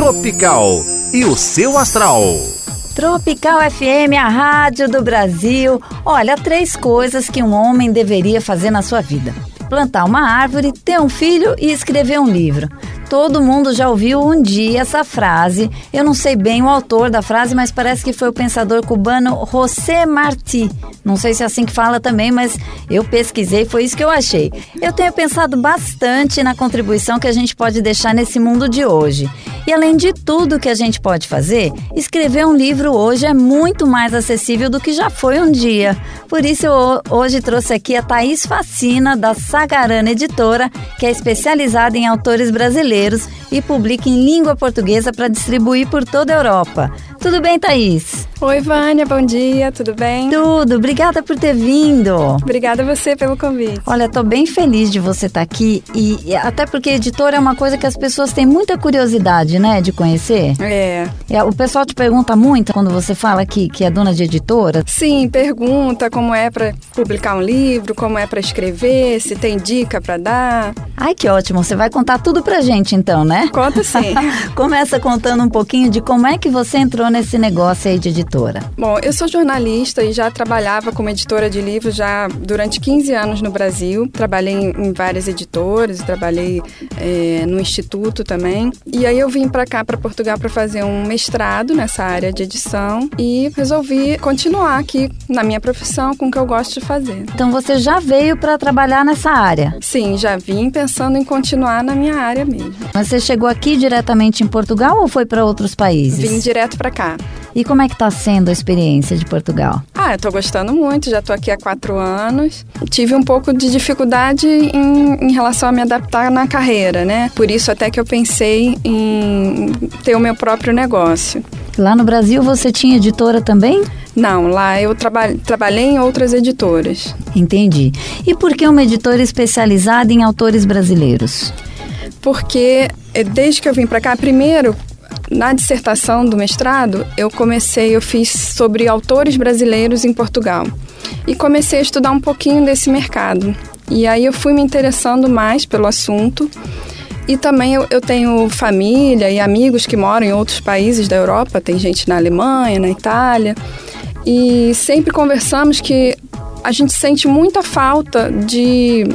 Tropical e o seu astral. Tropical FM, a rádio do Brasil. Olha, três coisas que um homem deveria fazer na sua vida: plantar uma árvore, ter um filho e escrever um livro. Todo mundo já ouviu um dia essa frase. Eu não sei bem o autor da frase, mas parece que foi o pensador cubano José Martí. Não sei se é assim que fala também, mas eu pesquisei, foi isso que eu achei. Eu tenho pensado bastante na contribuição que a gente pode deixar nesse mundo de hoje. E além de tudo que a gente pode fazer, escrever um livro hoje é muito mais acessível do que já foi um dia. Por isso eu hoje trouxe aqui a Thaís Facina, da Sagarana Editora, que é especializada em autores brasileiros brasileiros e publica em língua portuguesa para distribuir por toda a Europa. Tudo bem, Thaís? Oi, Vânia, bom dia, tudo bem? Tudo, obrigada por ter vindo. Obrigada a você pelo convite. Olha, tô bem feliz de você estar tá aqui e até porque editora é uma coisa que as pessoas têm muita curiosidade, né, de conhecer. É. é o pessoal te pergunta muito quando você fala que, que é dona de editora? Sim, pergunta como é para publicar um livro, como é para escrever, se tem dica para dar. Ai, que ótimo, você vai contar tudo pra gente então, né? Conta sim. Começa contando um pouquinho de como é que você entrou nesse negócio aí de editora? Bom, eu sou jornalista e já trabalhava como editora de livros já durante 15 anos no Brasil. Trabalhei em, várias editoras, trabalhei é, no instituto também. E aí eu vim para cá, para Portugal, para fazer um mestrado nessa área de edição e resolvi continuar aqui na minha profissão com o que eu gosto de fazer. Então você já veio para trabalhar nessa área? Sim, já vim pensando em continuar na minha área mesmo. Mas você chegou aqui diretamente em Portugal ou foi para outros países? Vim direto para cá cá. E como é que está sendo a experiência de Portugal? Ah, eu tô gostando muito, já estou aqui há quatro anos. Tive um pouco de dificuldade em, em, relação a me adaptar na carreira, né? Por isso até que eu pensei em ter o meu próprio negócio. Lá no Brasil você tinha editora também? Não, lá eu traba trabalhei em outras editoras. Entendi. E por que uma editora especializada em autores brasileiros? Porque eh, desde que eu vim para cá, primeiro na dissertação do mestrado, eu comecei, eu fiz sobre autores brasileiros em Portugal. E comecei a estudar um pouquinho desse mercado. E aí eu fui me interessando mais pelo assunto. E também eu, eu tenho família e amigos que moram em outros países da Europa, tem gente na Alemanha, na Itália. E sempre conversamos que a gente sente muita falta de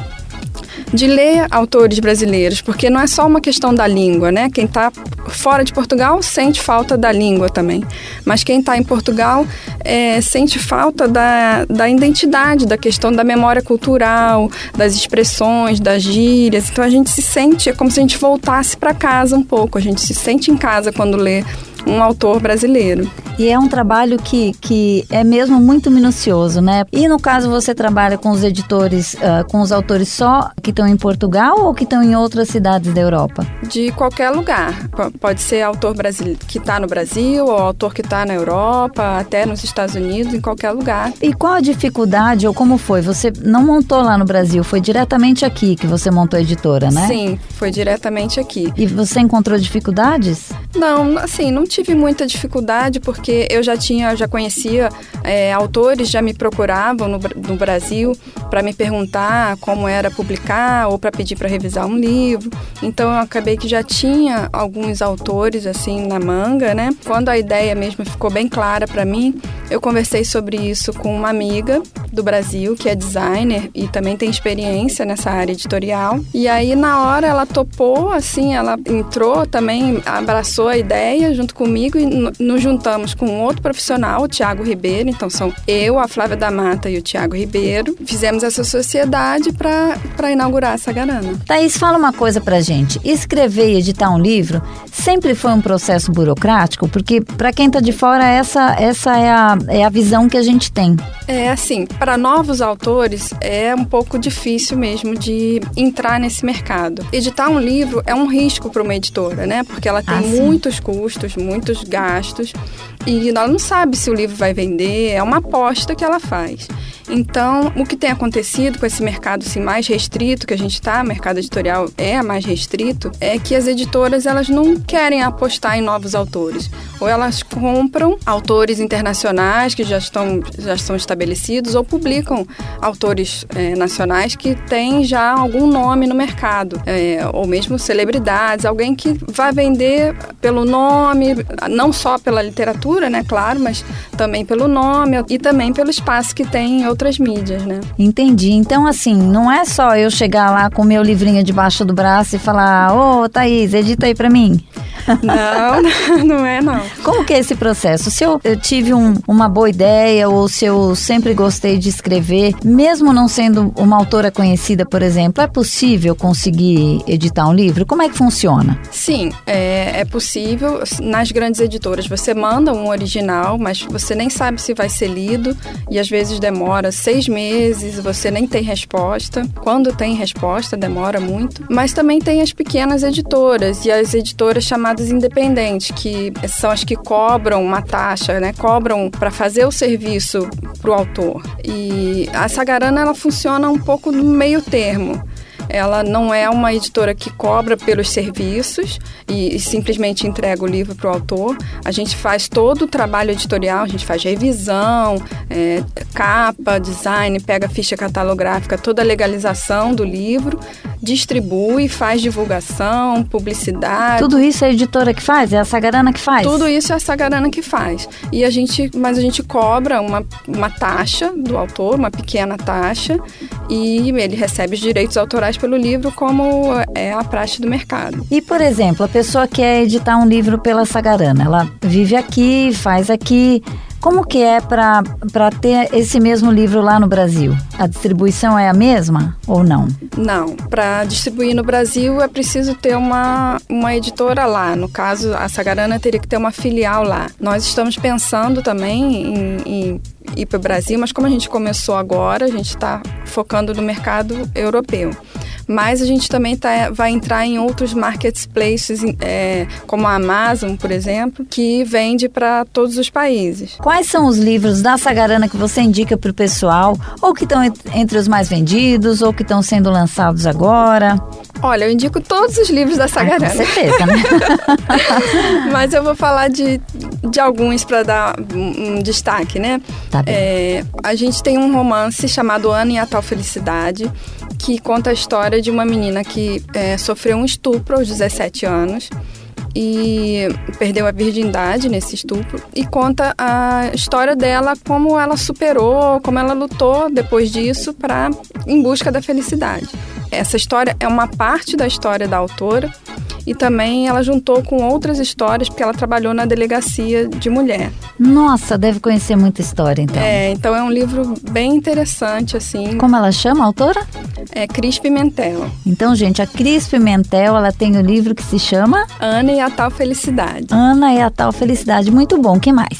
de ler autores brasileiros, porque não é só uma questão da língua, né? Quem está fora de Portugal sente falta da língua também, mas quem está em Portugal é, sente falta da, da identidade, da questão da memória cultural, das expressões, das gírias. Então a gente se sente, é como se a gente voltasse para casa um pouco, a gente se sente em casa quando lê um autor brasileiro. E é um trabalho que, que é mesmo muito minucioso, né? E no caso você trabalha com os editores, uh, com os autores só que estão em Portugal ou que estão em outras cidades da Europa? De qualquer lugar. Pode ser autor brasileiro que está no Brasil, ou autor que está na Europa, até nos Estados Unidos, em qualquer lugar. E qual a dificuldade ou como foi? Você não montou lá no Brasil, foi diretamente aqui que você montou a editora, né? Sim, foi diretamente aqui. E você encontrou dificuldades? Não, assim, não tive muita dificuldade porque eu já tinha, já conhecia é, autores, já me procuravam no, no Brasil para me perguntar como era publicar ou para pedir para revisar um livro. Então eu acabei que já tinha alguns autores assim na manga, né? Quando a ideia mesmo ficou bem clara para mim, eu conversei sobre isso com uma amiga do Brasil que é designer e também tem experiência nessa área editorial. E aí na hora ela topou, assim, ela entrou também, abraçou a ideia junto com comigo e nos juntamos com outro profissional, o Tiago Ribeiro. Então são eu, a Flávia da Mata e o Tiago Ribeiro. Fizemos essa sociedade para inaugurar essa garana. Thaís, fala uma coisa pra gente. Escrever e editar um livro sempre foi um processo burocrático? Porque para quem tá de fora, essa, essa é, a, é a visão que a gente tem. É assim, para novos autores é um pouco difícil mesmo de entrar nesse mercado. Editar um livro é um risco para uma editora, né? Porque ela tem ah, muitos custos, muitos muitos gastos e ela não sabe se o livro vai vender, é uma aposta que ela faz. Então, o que tem acontecido com esse mercado assim, mais restrito que a gente está, mercado editorial é mais restrito, é que as editoras elas não querem apostar em novos autores. Ou elas compram autores internacionais que já estão, já estão estabelecidos, ou publicam autores é, nacionais que têm já algum nome no mercado, é, ou mesmo celebridades, alguém que vai vender pelo nome, não só pela literatura, né, claro, mas também pelo nome e também pelo espaço que tem em outras mídias, né? Entendi. Então, assim, não é só eu chegar lá com meu livrinho debaixo do braço e falar, ô, oh, Thaís, edita aí pra mim. Não, não é não. Como que é esse processo? Se eu, eu tive um, uma boa ideia ou se eu sempre gostei de escrever, mesmo não sendo uma autora conhecida, por exemplo, é possível conseguir editar um livro? Como é que funciona? Sim, é, é possível. Nas grandes editoras, você manda um original, mas você nem sabe se vai ser lido e às vezes demora seis meses, você nem tem resposta. Quando tem resposta, demora muito. Mas também tem as pequenas editoras e as editoras chamadas independentes, que são as que cobram uma taxa, né? Cobram para fazer o serviço para o autor. E a Sagarana ela funciona um pouco no meio termo. Ela não é uma editora que cobra pelos serviços e, e simplesmente entrega o livro para o autor. A gente faz todo o trabalho editorial, a gente faz revisão, é, capa, design, pega a ficha catalográfica, toda a legalização do livro, distribui, faz divulgação, publicidade. Tudo isso é a editora que faz? É a Sagarana que faz? Tudo isso é a Sagarana que faz. E a gente, mas a gente cobra uma, uma taxa do autor, uma pequena taxa, e ele recebe os direitos autorais pelo livro, como é a praxe do mercado. E, por exemplo, a pessoa quer editar um livro pela Sagarana, ela vive aqui, faz aqui. Como que é para ter esse mesmo livro lá no Brasil? A distribuição é a mesma ou não? Não. Para distribuir no Brasil é preciso ter uma, uma editora lá. No caso, a Sagarana teria que ter uma filial lá. Nós estamos pensando também em, em ir para o Brasil, mas como a gente começou agora, a gente está focando no mercado europeu mas a gente também tá, vai entrar em outros marketplaces, é, como a Amazon, por exemplo, que vende para todos os países. Quais são os livros da Sagarana que você indica para o pessoal, ou que estão entre os mais vendidos, ou que estão sendo lançados agora? Olha, eu indico todos os livros da Sagarana. Ah, com certeza, né? Mas eu vou falar de, de alguns para dar um, destaque, né? Tá bem. É, a gente tem um romance chamado Ana e a Tal Felicidade, que conta a história de uma menina que é, sofreu um estupro aos 17 anos e perdeu a virgindade nesse estupro e conta a história dela como ela superou, como ela lutou depois disso para em busca da felicidade. Essa história é uma parte da história da autora e também ela juntou com outras histórias porque ela trabalhou na delegacia de mulher. Nossa, deve conhecer muita história então. É, então é um livro bem interessante assim. Como ela chama a autora? É Cris Pimentel. Então, gente, a Cris Pimentel, ela tem o um livro que se chama Ana e a Tal Felicidade. Ana e a Tal Felicidade, muito bom. Que mais?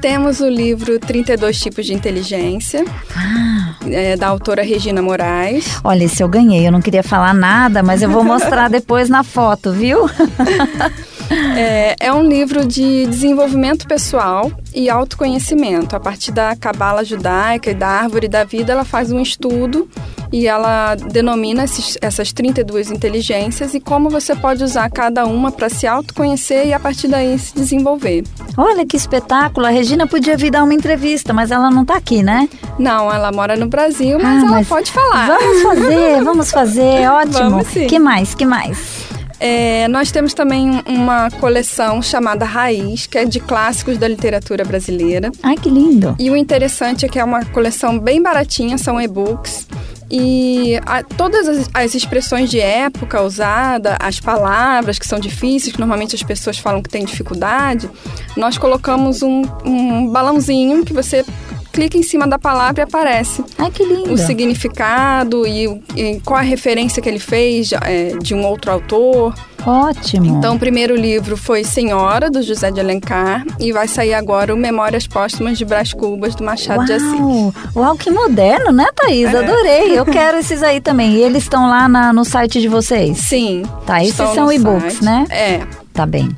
Temos o livro 32 Tipos de Inteligência, ah. é, da autora Regina Moraes. Olha, esse eu ganhei. Eu não queria falar nada, mas eu vou mostrar depois na foto, viu? É, é, um livro de desenvolvimento pessoal e autoconhecimento. A partir da cabala judaica e da árvore da vida, ela faz um estudo e ela denomina esses, essas 32 inteligências e como você pode usar cada uma para se autoconhecer e a partir daí se desenvolver. Olha que espetáculo! A Regina podia vir dar uma entrevista, mas ela não está aqui, né? Não, ela mora no Brasil, mas ah, ela mas pode falar. Vamos fazer, vamos fazer, ótimo. Vamos sim. Que mais? Que mais? É, nós temos também uma coleção chamada Raiz, que é de clássicos da literatura brasileira. Ai, que lindo! E o interessante é que é uma coleção bem baratinha, são e-books. E a, todas as, as, expressões de época usada, as palavras que são difíceis, que normalmente as pessoas falam que têm dificuldade, nós colocamos um, um balãozinho que você clica em cima da palavra e aparece. Ai, que lindo. O significado e, e qual a referência que ele fez é, de um outro autor. Ótimo. Então, o primeiro livro foi Senhora, do José de Alencar, e vai sair agora o Memórias Póstumas de Brás Cubas, do Machado Uau. de Assis. Uau, que moderno, né, Thaís? É. Adorei. Eu quero esses aí também. E eles estão lá na, no site de vocês? Sim. Tá, esses são e-books, né? É. Tá bem.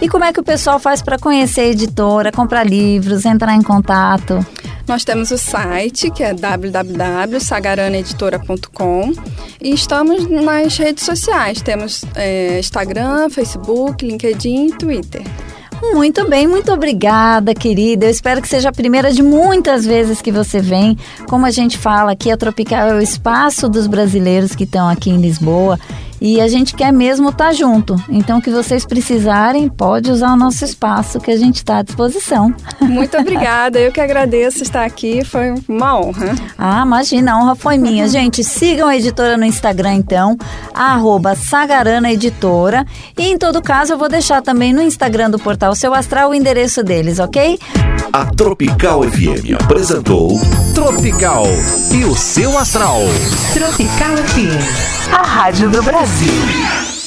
E como é que o pessoal faz para conhecer a editora, comprar livros, entrar em contato? Nós temos o site, que é www.sagaraneditora.com e estamos nas redes sociais. Temos é, Instagram, Facebook, LinkedIn e Twitter. Muito bem, muito obrigada, querida. Eu espero que seja a primeira de muitas vezes que você vem. Como a gente fala aqui, a Tropical é o espaço dos brasileiros que estão aqui em Lisboa e a gente quer mesmo estar tá junto. Então, que vocês precisarem, pode usar o nosso espaço que a gente está à disposição. Muito obrigada, eu que agradeço estar aqui, foi uma honra. Ah, imagina, a honra foi minha. Gente, sigam a editora no Instagram, então, arroba Sagarana Editora. E em todo caso, eu vou deixar também no Instagram do Portal Seu Astral o endereço deles, ok? A Tropical FM apresentou Tropical e o Seu Astral. Tropical FM, a rádio do Brasil.